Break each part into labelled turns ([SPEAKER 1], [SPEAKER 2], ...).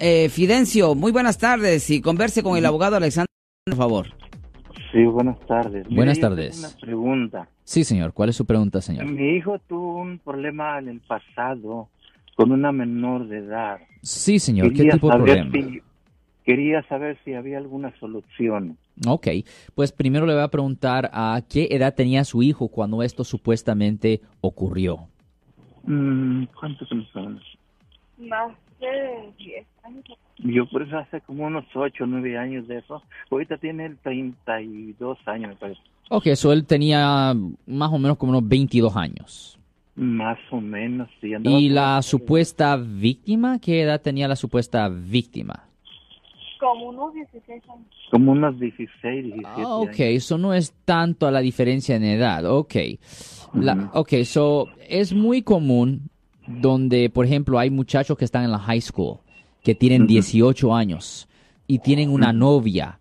[SPEAKER 1] Eh, Fidencio, muy buenas tardes y converse con el abogado Alexander, por favor.
[SPEAKER 2] Sí, buenas tardes.
[SPEAKER 3] buenas tardes.
[SPEAKER 2] Una pregunta.
[SPEAKER 3] Sí, señor. ¿Cuál es su pregunta, señor?
[SPEAKER 2] Mi hijo tuvo un problema en el pasado con una menor de edad.
[SPEAKER 3] Sí, señor. ¿Qué tipo de problema?
[SPEAKER 2] quería saber si había alguna solución.
[SPEAKER 3] Ok, pues primero le voy a preguntar a qué edad tenía su hijo cuando esto supuestamente ocurrió.
[SPEAKER 2] Mm, ¿Cuántos son?
[SPEAKER 4] Más de 10 años.
[SPEAKER 2] Yo por eso hace como unos 8 o 9 años de eso. Ahorita tiene 32 años, me parece.
[SPEAKER 3] Ok, eso él tenía más o menos como unos 22 años.
[SPEAKER 2] Más o menos, sí.
[SPEAKER 3] ¿Y la supuesta víctima? ¿Qué edad tenía la supuesta víctima?
[SPEAKER 4] Como unos 16 años.
[SPEAKER 2] Como unos 16, 17
[SPEAKER 3] ah, ok, eso no es tanto a la diferencia en edad. Ok. La, ok, so es muy común donde, por ejemplo, hay muchachos que están en la high school que tienen 18 años y tienen una novia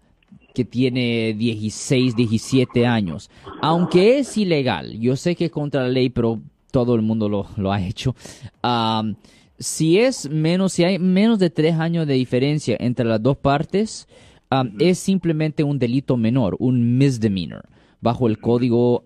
[SPEAKER 3] que tiene 16, 17 años. Aunque es ilegal, yo sé que es contra la ley, pero todo el mundo lo, lo ha hecho. Um, si es menos, si hay menos de tres años de diferencia entre las dos partes, um, es simplemente un delito menor, un misdemeanor, bajo el Código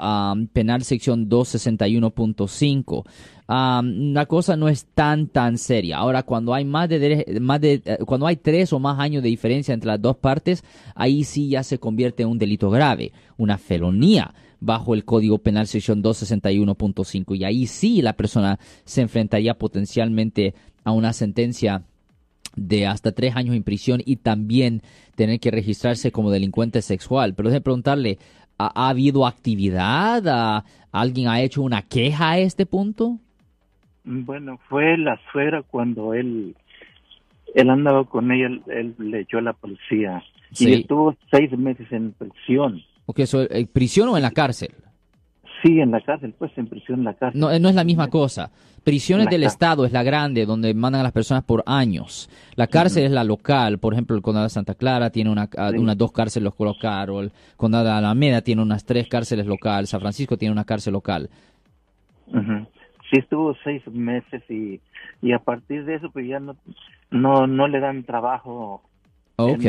[SPEAKER 3] Penal sección 261.5. Um, la cosa no es tan tan seria. Ahora, cuando hay más de, más de eh, cuando hay tres o más años de diferencia entre las dos partes, ahí sí ya se convierte en un delito grave, una felonía bajo el Código Penal sección 261.5 y ahí sí la persona se enfrentaría potencialmente a una sentencia de hasta tres años en prisión y también tener que registrarse como delincuente sexual. Pero déjeme preguntarle, ¿ha, habido actividad? ¿Alguien ha hecho una queja a este punto?
[SPEAKER 2] Bueno, fue la suegra cuando él, él andaba con ella, él, le echó a la policía y estuvo seis meses en prisión.
[SPEAKER 3] Ok, eso, ¿en prisión o en la cárcel?
[SPEAKER 2] Sí, en la cárcel, pues en prisión en la cárcel.
[SPEAKER 3] No, no es la misma cosa. Prisiones del Estado es la grande, donde mandan a las personas por años. La cárcel es la local. Por ejemplo, el condado de Santa Clara tiene una, unas dos cárceles locales. El condado de Alameda tiene unas tres cárceles locales. San Francisco tiene una cárcel local.
[SPEAKER 2] Sí, estuvo seis meses y, y a partir de eso, pues ya no, no, no le dan trabajo
[SPEAKER 3] Ok.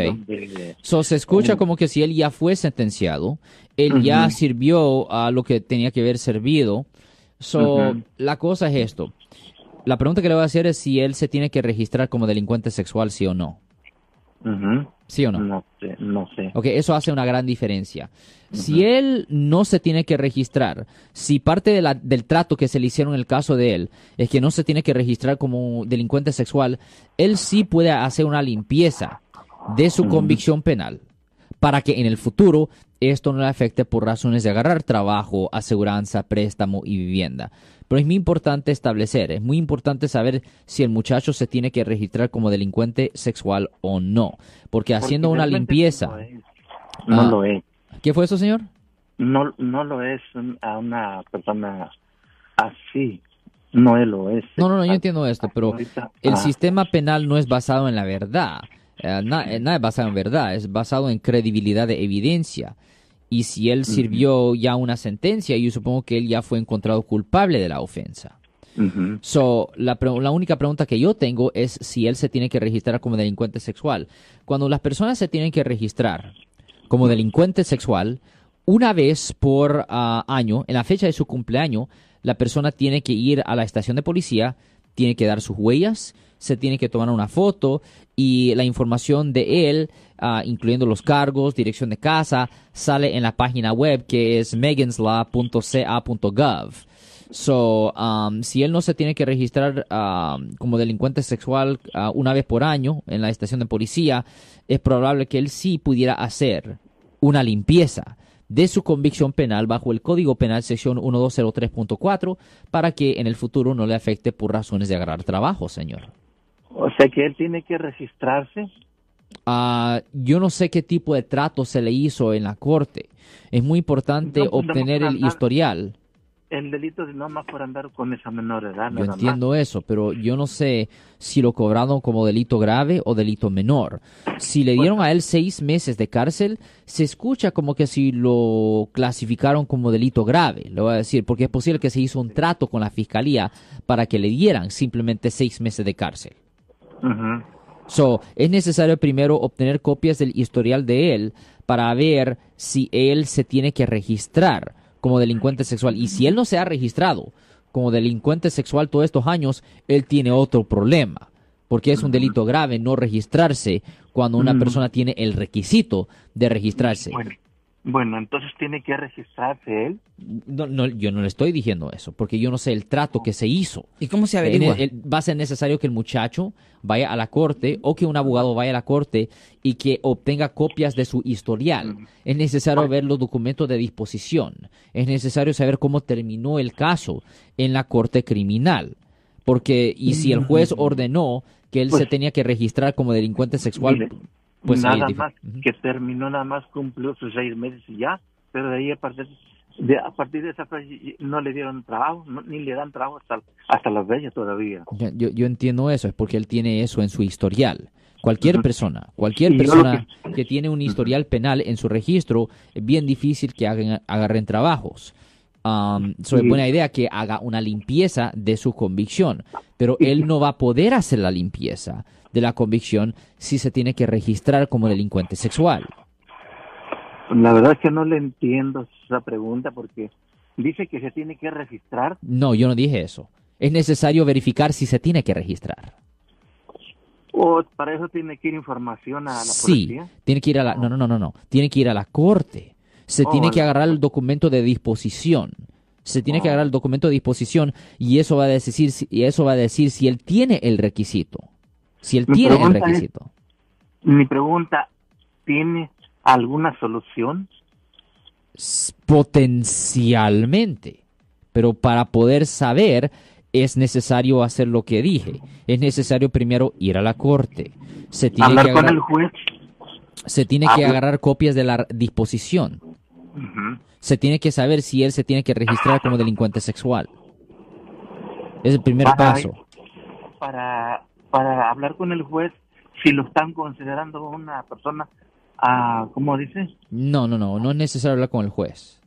[SPEAKER 3] so, se escucha como que si él ya fue sentenciado, él ya sirvió a lo que tenía que haber servido. So, la cosa es esto. La pregunta que le voy a hacer es si él se tiene que registrar como delincuente sexual, sí o no. ¿Sí o no?
[SPEAKER 2] No sé, no sé.
[SPEAKER 3] Ok, eso hace una gran diferencia. Si él no se tiene que registrar, si parte de la, del trato que se le hicieron en el caso de él es que no se tiene que registrar como delincuente sexual, él sí puede hacer una limpieza de su convicción penal para que en el futuro esto no le afecte por razones de agarrar trabajo, aseguranza, préstamo y vivienda. Pero es muy importante establecer, es muy importante saber si el muchacho se tiene que registrar como delincuente sexual o no, porque haciendo una limpieza...
[SPEAKER 2] No, lo es.
[SPEAKER 3] ¿Qué fue eso, señor?
[SPEAKER 2] No, no lo es a una persona así. No lo es.
[SPEAKER 3] No, no, no, yo entiendo esto, pero el sistema penal no es basado en la verdad. Eh, eh, nada es basado en verdad, es basado en credibilidad de evidencia. Y si él sirvió ya una sentencia, yo supongo que él ya fue encontrado culpable de la ofensa. So, la, la, única pregunta que yo tengo es si él se tiene que registrar como delincuente sexual. Cuando las personas se tienen que registrar como delincuente sexual, una vez por ah, año, en la fecha de su cumpleaños, la persona tiene que ir a la estación de policía, tiene que dar sus huellas, se tiene que tomar una foto y la información de él, ah, incluyendo los cargos, dirección de casa, sale en la página web que es meganslaw.ca.gov. So, um, si él no se tiene que registrar um, como delincuente sexual uh, una vez por año en la estación de policía, es probable que él sí pudiera hacer una limpieza de su convicción penal bajo el Código Penal sección 1203.4 para que en el futuro no le afecte por razones de agarrar trabajo, señor.
[SPEAKER 2] O sea que él tiene que registrarse.
[SPEAKER 3] Ah, yo no sé qué tipo de trato se le hizo en la corte. Es muy importante pues, obtener el historial
[SPEAKER 2] el delito de no más por andar con esa menor edad.
[SPEAKER 3] Yo entiendo eso, pero yo no sé si lo cobraron como delito grave o delito menor. Si le dieron a él seis meses de cárcel, se escucha como que si lo clasificaron como delito grave, lo voy a decir, porque es posible que se hizo un trato con la fiscalía para que le dieran simplemente seis meses de cárcel. So, es necesario primero obtener copias del historial de él para ver si él se tiene que registrar como delincuente sexual. Y si él no se ha registrado como delincuente sexual todos estos años, él tiene otro problema. Porque es un delito grave no registrarse cuando una persona tiene el requisito de registrarse.
[SPEAKER 2] Bueno, entonces tiene que registrarse él.
[SPEAKER 3] No, no, yo no le estoy diciendo eso, porque yo no sé el trato que se hizo.
[SPEAKER 1] ¿Y cómo se averigua?
[SPEAKER 3] va a ser necesario que el muchacho vaya a la corte o que un abogado vaya a la corte y que obtenga copias de su historial. Es necesario ver los documentos de disposición. Es necesario saber cómo terminó el caso en la corte criminal. Porque, y si el juez ordenó que él se pues tenía que registrar como delincuente sexual,
[SPEAKER 2] pues nada más que terminó, nada más cumplió sus seis meses y ya, pero de ahí a partir de, a partir de esa fecha no le dieron trabajo, ni le dan trabajo hasta, hasta las bellas todavía.
[SPEAKER 3] Yo, yo entiendo eso, es porque él tiene eso en su historial. Cualquier persona, cualquier persona que... tiene un historial penal en su registro, es bien difícil que hagan, agarren trabajos. Um, buena idea que haga una limpieza de su convicción, pero él no va a poder hacer la limpieza de la convicción si se tiene que registrar como delincuente sexual.
[SPEAKER 2] La verdad es que no le entiendo esa pregunta porque dice que se tiene que registrar.
[SPEAKER 3] No, yo no dije eso. Es necesario verificar si se tiene que registrar.
[SPEAKER 2] ¿O para eso tiene que ir información a la
[SPEAKER 3] sí, tiene que ir a la... No, no, no, no, no. Tiene que ir a la corte. Se tiene que agarrar el documento de disposición. Se tiene que agarrar el documento de disposición y eso va a decir, y eso va a decir si él tiene el requisito. Si él tiene el requisito.
[SPEAKER 2] mi pregunta, ¿tiene alguna solución?
[SPEAKER 3] Potencialmente. Pero para poder saber es necesario hacer lo que dije. Es necesario primero ir a la corte. Se tiene
[SPEAKER 2] Hablar
[SPEAKER 3] que
[SPEAKER 2] con el juez.
[SPEAKER 3] Se tiene que agarrar copias de la disposición. Se tiene que saber si él se tiene que registrar como delincuente sexual. Es el primer paso.
[SPEAKER 2] Para para hablar con el juez si lo están considerando una persona, ah, ¿cómo dice?
[SPEAKER 3] No, no, no, no es necesario hablar con el juez.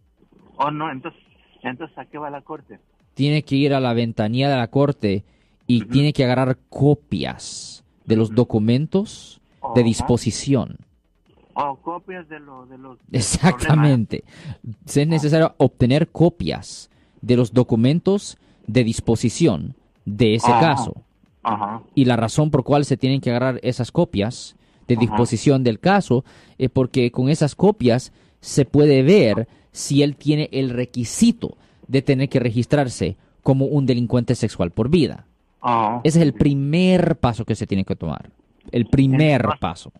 [SPEAKER 2] ¿O no? Entonces, entonces ¿a qué va la corte?
[SPEAKER 3] Tiene que ir a la ventanilla de la corte y tiene que agarrar copias de los documentos de disposición.
[SPEAKER 2] O copias de, lo, de los...
[SPEAKER 3] Exactamente. Es necesario obtener copias de los documentos de disposición de ese caso. Y la razón por cual se tienen que agarrar esas copias de disposición del caso es porque con esas copias se puede ver si él tiene el requisito de tener que registrarse como un delincuente sexual por vida. Ese es el primer paso que se tiene que tomar. El primer paso.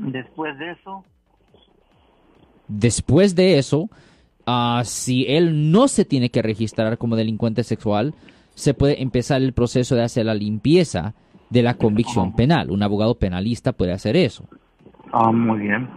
[SPEAKER 2] Después de eso.
[SPEAKER 3] Después de eso, ah, si él no se tiene que registrar como delincuente sexual, se puede empezar el proceso de hacer la limpieza de la convicción penal. Un abogado penalista puede hacer eso.
[SPEAKER 2] Ah, muy bien.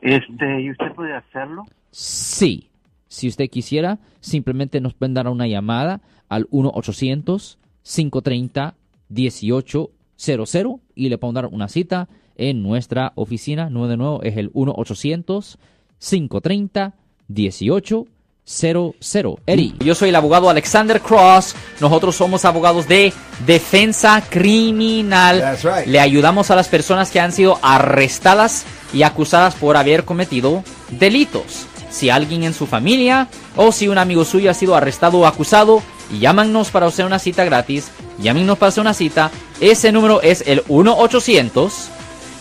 [SPEAKER 2] Este, ¿y usted puede hacerlo?
[SPEAKER 3] Sí. Si usted quisiera, simplemente nos pueden dar una llamada al 1-800-530-1800 y le pueden dar una cita en nuestra oficina. Nuevo de nuevo es el 1-800-530-1800. 00. Eri. Yo soy el abogado Alexander Cross. Nosotros somos abogados de defensa criminal. Le ayudamos a las personas que han sido arrestadas y acusadas por haber cometido delitos. Si alguien en su familia o si un amigo suyo ha sido arrestado o acusado, llámanos para hacer una cita gratis. Llámenos para hacer una cita. Ese número es el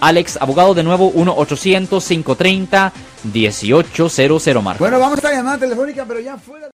[SPEAKER 3] Alex, abogado de nuevo, 1-800-530-1800, Marcos.
[SPEAKER 5] Bueno, vamos a llamada telefónica, pero ya fuera.